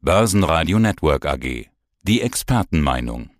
Börsenradio Network AG. Die Expertenmeinung.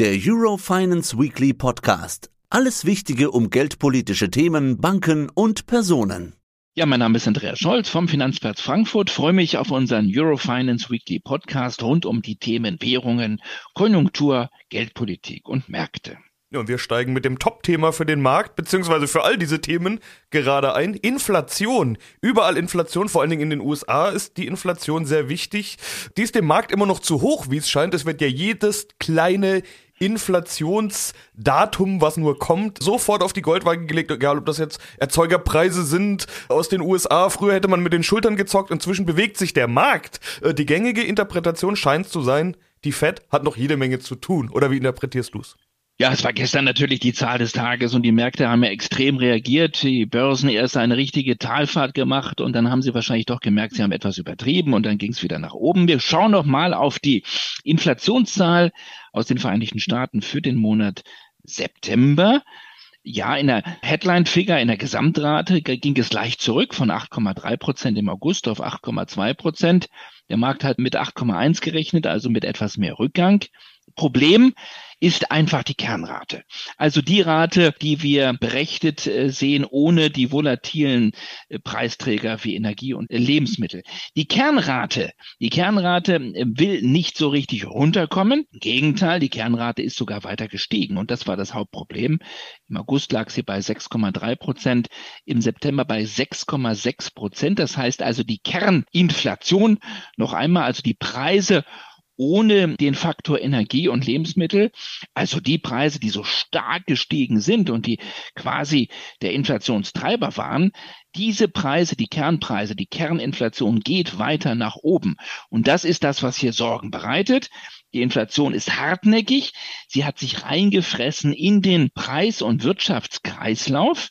Der Eurofinance Weekly Podcast. Alles Wichtige um geldpolitische Themen, Banken und Personen. Ja, mein Name ist Andreas Scholz vom Finanzplatz Frankfurt. Freue mich auf unseren Eurofinance Weekly Podcast rund um die Themen Währungen, Konjunktur, Geldpolitik und Märkte. Ja, und wir steigen mit dem Top-Thema für den Markt, beziehungsweise für all diese Themen gerade ein. Inflation. Überall Inflation, vor allen Dingen in den USA ist die Inflation sehr wichtig. Die ist dem Markt immer noch zu hoch, wie es scheint. Es wird ja jedes kleine Inflationsdatum, was nur kommt, sofort auf die Goldwaage gelegt, egal ob das jetzt Erzeugerpreise sind aus den USA. Früher hätte man mit den Schultern gezockt, inzwischen bewegt sich der Markt. Äh, die gängige Interpretation scheint zu sein, die Fed hat noch jede Menge zu tun. Oder wie interpretierst du es? Ja, es war gestern natürlich die Zahl des Tages und die Märkte haben ja extrem reagiert. Die Börsen erst eine richtige Talfahrt gemacht und dann haben sie wahrscheinlich doch gemerkt, sie haben etwas übertrieben und dann ging es wieder nach oben. Wir schauen noch mal auf die Inflationszahl aus den Vereinigten Staaten für den Monat September. Ja, in der Headline-Figure, in der Gesamtrate ging es leicht zurück von 8,3 Prozent im August auf 8,2 Prozent. Der Markt hat mit 8,1 gerechnet, also mit etwas mehr Rückgang. Problem ist einfach die Kernrate. Also die Rate, die wir berechnet äh, sehen, ohne die volatilen äh, Preisträger wie Energie und äh, Lebensmittel. Die Kernrate, die Kernrate will nicht so richtig runterkommen. Im Gegenteil, die Kernrate ist sogar weiter gestiegen. Und das war das Hauptproblem. Im August lag sie bei 6,3 Prozent, im September bei 6,6 Prozent. Das heißt also die Kerninflation, noch einmal, also die Preise ohne den Faktor Energie und Lebensmittel, also die Preise, die so stark gestiegen sind und die quasi der Inflationstreiber waren, diese Preise, die Kernpreise, die Kerninflation geht weiter nach oben. Und das ist das, was hier Sorgen bereitet. Die Inflation ist hartnäckig. Sie hat sich reingefressen in den Preis- und Wirtschaftskreislauf.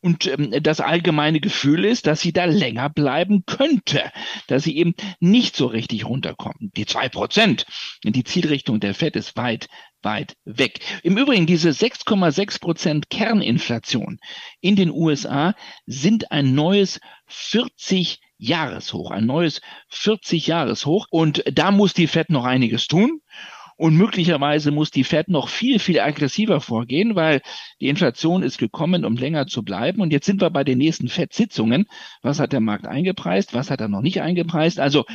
Und ähm, das allgemeine Gefühl ist, dass sie da länger bleiben könnte, dass sie eben nicht so richtig runterkommen. Die zwei Prozent, die Zielrichtung der FED ist weit, weit weg. Im Übrigen, diese 6,6 Prozent Kerninflation in den USA sind ein neues 40 Jahreshoch, ein neues 40 Jahreshoch. Und da muss die FED noch einiges tun. Und möglicherweise muss die Fed noch viel, viel aggressiver vorgehen, weil die Inflation ist gekommen, um länger zu bleiben. Und jetzt sind wir bei den nächsten Fed-Sitzungen. Was hat der Markt eingepreist? Was hat er noch nicht eingepreist? Also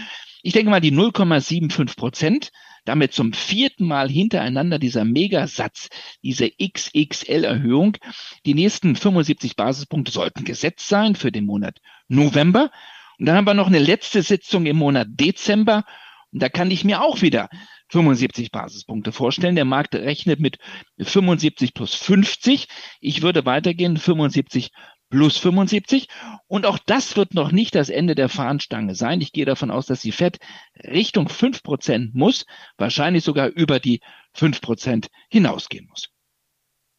ich denke mal, die 0,75 Prozent, damit zum vierten Mal hintereinander dieser Megasatz, diese XXL-Erhöhung. Die nächsten 75 Basispunkte sollten gesetzt sein für den Monat November. Und dann haben wir noch eine letzte Sitzung im Monat Dezember. Und da kann ich mir auch wieder 75 Basispunkte vorstellen. Der Markt rechnet mit 75 plus 50. Ich würde weitergehen, 75 plus 75. Und auch das wird noch nicht das Ende der Fahnenstange sein. Ich gehe davon aus, dass die FED Richtung 5 Prozent muss, wahrscheinlich sogar über die 5 Prozent hinausgehen muss.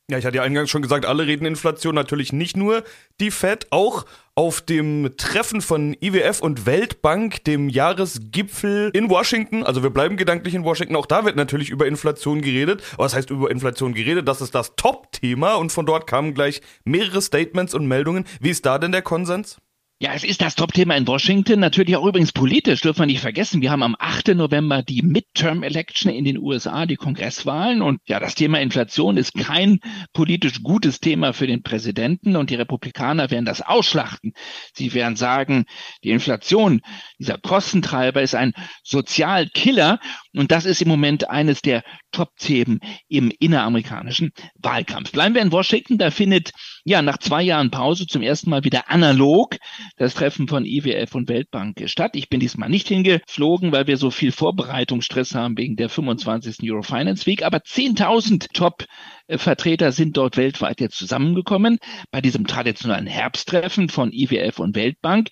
Ja, ich hatte ja eingangs schon gesagt, alle reden Inflation, natürlich nicht nur die Fed, auch auf dem Treffen von IWF und Weltbank, dem Jahresgipfel in Washington. Also wir bleiben gedanklich in Washington. Auch da wird natürlich über Inflation geredet. Was heißt über Inflation geredet? Das ist das Top-Thema und von dort kamen gleich mehrere Statements und Meldungen. Wie ist da denn der Konsens? Ja, es ist das Top-Thema in Washington. Natürlich auch übrigens politisch, dürfen wir nicht vergessen. Wir haben am 8. November die Midterm-Election in den USA, die Kongresswahlen. Und ja, das Thema Inflation ist kein politisch gutes Thema für den Präsidenten. Und die Republikaner werden das ausschlachten. Sie werden sagen, die Inflation, dieser Kostentreiber ist ein Sozialkiller. Und das ist im Moment eines der Top-Themen im inneramerikanischen Wahlkampf. Bleiben wir in Washington. Da findet ja nach zwei Jahren Pause zum ersten Mal wieder analog das Treffen von IWF und Weltbank statt. Ich bin diesmal nicht hingeflogen, weil wir so viel Vorbereitungsstress haben wegen der 25. Eurofinance Week. Aber 10.000 Top-Vertreter sind dort weltweit jetzt zusammengekommen bei diesem traditionellen Herbsttreffen von IWF und Weltbank.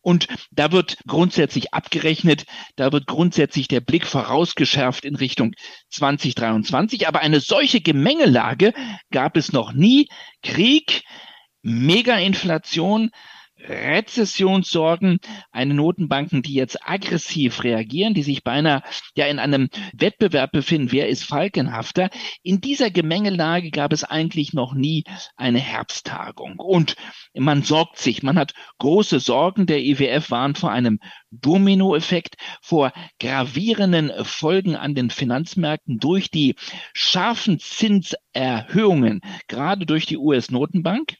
Und da wird grundsätzlich abgerechnet, da wird grundsätzlich der Blick vorausgeschärft in Richtung 2023. Aber eine solche Gemengelage gab es noch nie. Krieg, Mega-Inflation, Rezessionssorgen, eine Notenbanken, die jetzt aggressiv reagieren, die sich beinahe ja in einem Wettbewerb befinden, wer ist falkenhafter. In dieser Gemengelage gab es eigentlich noch nie eine Herbsttagung. Und man sorgt sich, man hat große Sorgen. Der IWF warnt vor einem Dominoeffekt, vor gravierenden Folgen an den Finanzmärkten durch die scharfen Zinserhöhungen, gerade durch die US-Notenbank.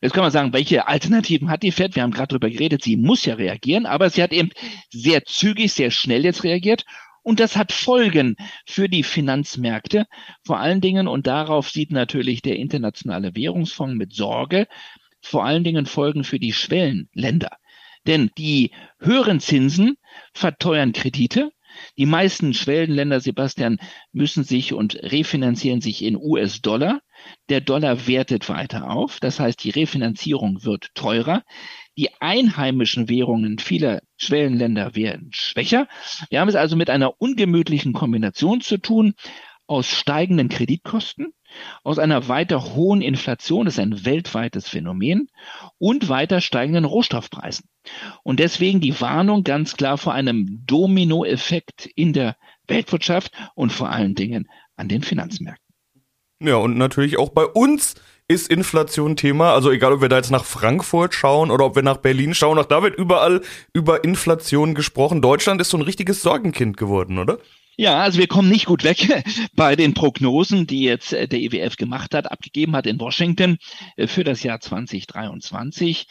Jetzt kann man sagen, welche Alternativen hat die Fed? Wir haben gerade darüber geredet, sie muss ja reagieren, aber sie hat eben sehr zügig, sehr schnell jetzt reagiert. Und das hat Folgen für die Finanzmärkte. Vor allen Dingen, und darauf sieht natürlich der Internationale Währungsfonds mit Sorge, vor allen Dingen Folgen für die Schwellenländer. Denn die höheren Zinsen verteuern Kredite. Die meisten Schwellenländer, Sebastian, müssen sich und refinanzieren sich in US-Dollar. Der Dollar wertet weiter auf. Das heißt, die Refinanzierung wird teurer. Die einheimischen Währungen vieler Schwellenländer werden schwächer. Wir haben es also mit einer ungemütlichen Kombination zu tun aus steigenden Kreditkosten, aus einer weiter hohen Inflation, das ist ein weltweites Phänomen, und weiter steigenden Rohstoffpreisen. Und deswegen die Warnung ganz klar vor einem Dominoeffekt in der Weltwirtschaft und vor allen Dingen an den Finanzmärkten. Ja, und natürlich auch bei uns ist Inflation Thema. Also egal, ob wir da jetzt nach Frankfurt schauen oder ob wir nach Berlin schauen, auch da wird überall über Inflation gesprochen. Deutschland ist so ein richtiges Sorgenkind geworden, oder? Ja, also wir kommen nicht gut weg bei den Prognosen, die jetzt äh, der IWF gemacht hat, abgegeben hat in Washington äh, für das Jahr 2023.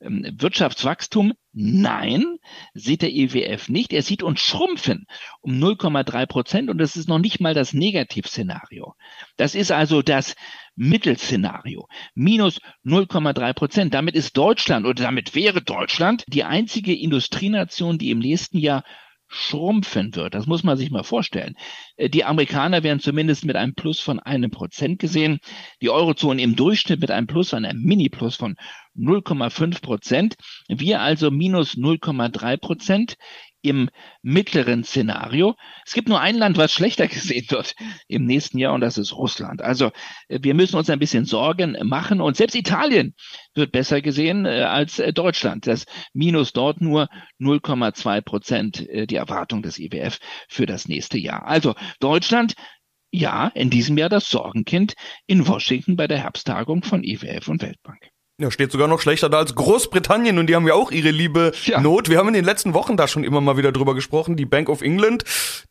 Ähm, Wirtschaftswachstum? Nein, sieht der IWF nicht. Er sieht uns schrumpfen um 0,3 Prozent und das ist noch nicht mal das Negativszenario. Das ist also das Mittelszenario. Minus 0,3 Prozent. Damit ist Deutschland oder damit wäre Deutschland die einzige Industrienation, die im nächsten Jahr schrumpfen wird. Das muss man sich mal vorstellen. Äh, die Amerikaner werden zumindest mit einem Plus von einem Prozent gesehen. Die Eurozone im Durchschnitt mit einem Plus, einem Mini-Plus von 0,5 Prozent. Wir also minus 0,3 Prozent im mittleren Szenario. Es gibt nur ein Land, was schlechter gesehen wird im nächsten Jahr und das ist Russland. Also äh, wir müssen uns ein bisschen Sorgen machen und selbst Italien wird besser gesehen äh, als äh, Deutschland. Das Minus dort nur 0,2 Prozent die Erwartung des IWF für das nächste Jahr. Also Deutschland ja, in diesem Jahr das Sorgenkind in Washington bei der Herbsttagung von IWF und Weltbank. Ja, steht sogar noch schlechter da als Großbritannien und die haben ja auch ihre liebe ja. Not. Wir haben in den letzten Wochen da schon immer mal wieder drüber gesprochen. Die Bank of England,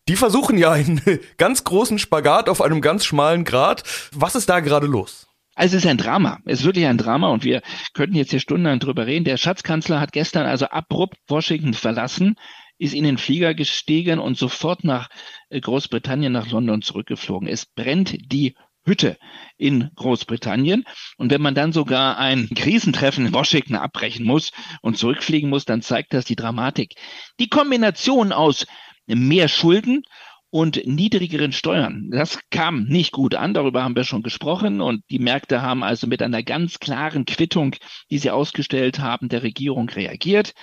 die versuchen ja einen ganz großen Spagat auf einem ganz schmalen Grad. Was ist da gerade los? Also es ist ein Drama. Es ist wirklich ein Drama und wir könnten jetzt hier stundenlang drüber reden. Der Schatzkanzler hat gestern also abrupt Washington verlassen, ist in den Flieger gestiegen und sofort nach äh, Großbritannien, nach London zurückgeflogen. Es brennt die Hütte in Großbritannien. Und wenn man dann sogar ein Krisentreffen in Washington abbrechen muss und zurückfliegen muss, dann zeigt das die Dramatik. Die Kombination aus mehr Schulden und niedrigeren Steuern. Das kam nicht gut an, darüber haben wir schon gesprochen. Und die Märkte haben also mit einer ganz klaren Quittung, die sie ausgestellt haben, der Regierung reagiert.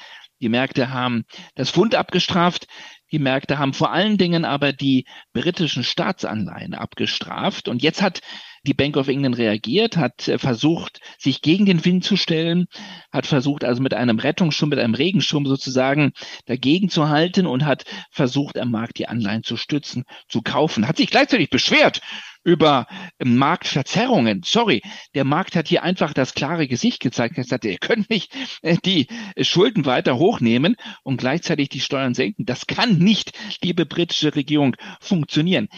Die Märkte haben das Pfund abgestraft. Die Märkte haben vor allen Dingen aber die britischen Staatsanleihen abgestraft. Und jetzt hat die Bank of England reagiert, hat äh, versucht, sich gegen den Wind zu stellen, hat versucht, also mit einem Rettungsschirm, mit einem Regenschirm sozusagen dagegen zu halten und hat versucht, am Markt die Anleihen zu stützen, zu kaufen. Hat sich gleichzeitig beschwert über Marktverzerrungen. Sorry, der Markt hat hier einfach das klare Gesicht gezeigt. Er gesagt, ihr könnt nicht äh, die Schulden weiter hochnehmen und gleichzeitig die Steuern senken. Das kann nicht, liebe britische Regierung, funktionieren.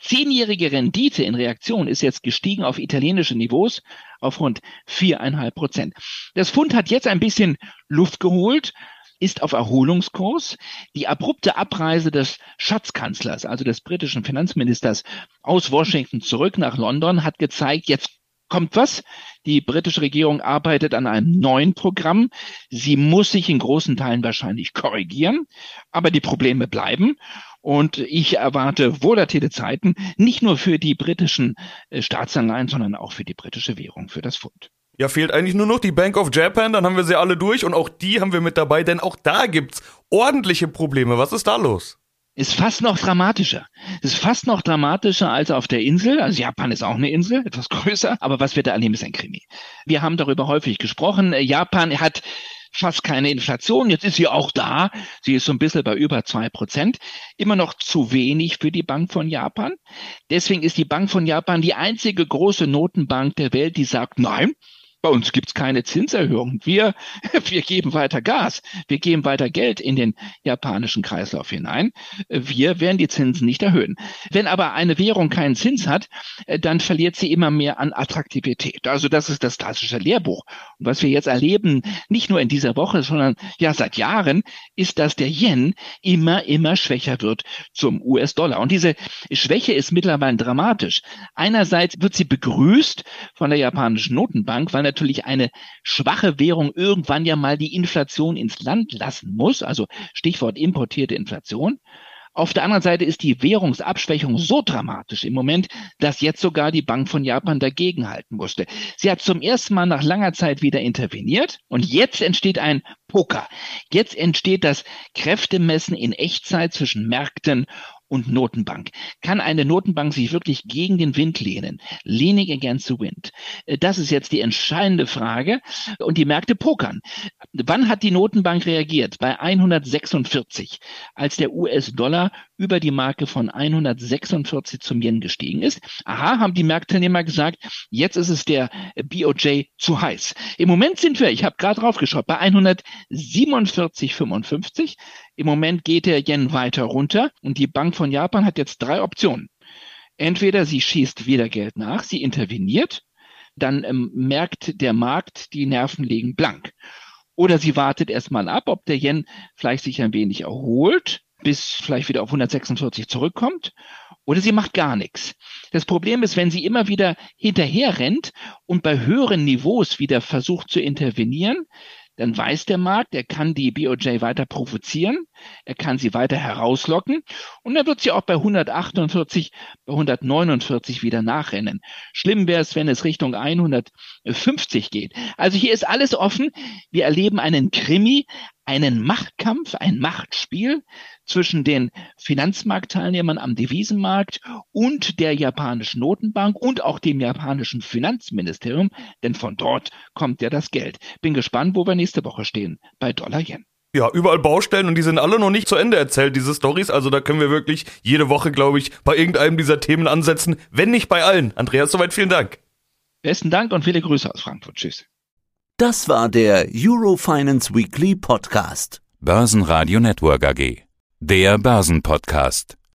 Zehnjährige Rendite in Reaktion ist jetzt gestiegen auf italienische Niveaus auf rund viereinhalb Prozent. Das Fund hat jetzt ein bisschen Luft geholt ist auf Erholungskurs. Die abrupte Abreise des Schatzkanzlers, also des britischen Finanzministers aus Washington zurück nach London, hat gezeigt, jetzt kommt was. Die britische Regierung arbeitet an einem neuen Programm. Sie muss sich in großen Teilen wahrscheinlich korrigieren, aber die Probleme bleiben. Und ich erwarte volatile Zeiten, nicht nur für die britischen äh, Staatsanleihen, sondern auch für die britische Währung, für das Pfund. Ja, fehlt eigentlich nur noch die Bank of Japan, dann haben wir sie alle durch und auch die haben wir mit dabei, denn auch da gibt's ordentliche Probleme. Was ist da los? Ist fast noch dramatischer. Ist fast noch dramatischer als auf der Insel. Also Japan ist auch eine Insel, etwas größer, aber was wir da erleben, ist ein Krimi. Wir haben darüber häufig gesprochen. Japan hat fast keine Inflation. Jetzt ist sie auch da. Sie ist so ein bisschen bei über zwei Prozent. Immer noch zu wenig für die Bank von Japan. Deswegen ist die Bank von Japan die einzige große Notenbank der Welt, die sagt, nein, bei uns gibt's keine Zinserhöhung. Wir, wir geben weiter Gas. Wir geben weiter Geld in den japanischen Kreislauf hinein. Wir werden die Zinsen nicht erhöhen. Wenn aber eine Währung keinen Zins hat, äh, dann verliert sie immer mehr an Attraktivität. Also das ist das klassische Lehrbuch. Und was wir jetzt erleben, nicht nur in dieser Woche, sondern ja seit Jahren, ist, dass der Yen immer, immer schwächer wird zum US-Dollar. Und diese Schwäche ist mittlerweile dramatisch. Einerseits wird sie begrüßt von der japanischen Notenbank, weil natürlich eine schwache Währung irgendwann ja mal die Inflation ins Land lassen muss, also Stichwort importierte Inflation. Auf der anderen Seite ist die Währungsabschwächung so dramatisch im Moment, dass jetzt sogar die Bank von Japan dagegenhalten musste. Sie hat zum ersten Mal nach langer Zeit wieder interveniert und jetzt entsteht ein Poker. Jetzt entsteht das Kräftemessen in Echtzeit zwischen Märkten und Notenbank. Kann eine Notenbank sich wirklich gegen den Wind lehnen? Leaning against the wind. Äh, das ist jetzt die entscheidende Frage. Und die Märkte pokern. Wann hat die Notenbank reagiert? Bei 146, als der US-Dollar über die Marke von 146 zum Yen gestiegen ist. Aha, haben die Marktteilnehmer gesagt, jetzt ist es der BOJ zu heiß. Im Moment sind wir, ich habe gerade draufgeschaut, bei 147,55. Im Moment geht der Yen weiter runter und die Bank von Japan hat jetzt drei Optionen. Entweder sie schießt wieder Geld nach, sie interveniert, dann ähm, merkt der Markt, die Nerven liegen blank. Oder sie wartet erstmal ab, ob der Yen vielleicht sich ein wenig erholt, bis vielleicht wieder auf 146 zurückkommt. Oder sie macht gar nichts. Das Problem ist, wenn sie immer wieder hinterher rennt und bei höheren Niveaus wieder versucht zu intervenieren, dann weiß der Markt, er kann die BOJ weiter provozieren, er kann sie weiter herauslocken und dann wird sie auch bei 148, bei 149 wieder nachrennen. Schlimm wäre es, wenn es Richtung 150 geht. Also hier ist alles offen. Wir erleben einen Krimi, einen Machtkampf, ein Machtspiel zwischen den Finanzmarktteilnehmern am Devisenmarkt und der japanischen Notenbank und auch dem japanischen Finanzministerium, denn von dort kommt ja das Geld. Bin gespannt, wo wir nächste Woche stehen bei Dollar Yen. Ja, überall Baustellen und die sind alle noch nicht zu Ende erzählt, diese Stories. Also da können wir wirklich jede Woche, glaube ich, bei irgendeinem dieser Themen ansetzen, wenn nicht bei allen. Andreas, soweit vielen Dank. Besten Dank und viele Grüße aus Frankfurt. Tschüss. Das war der Eurofinance Weekly Podcast. Börsenradio Network AG. Der Börsenpodcast.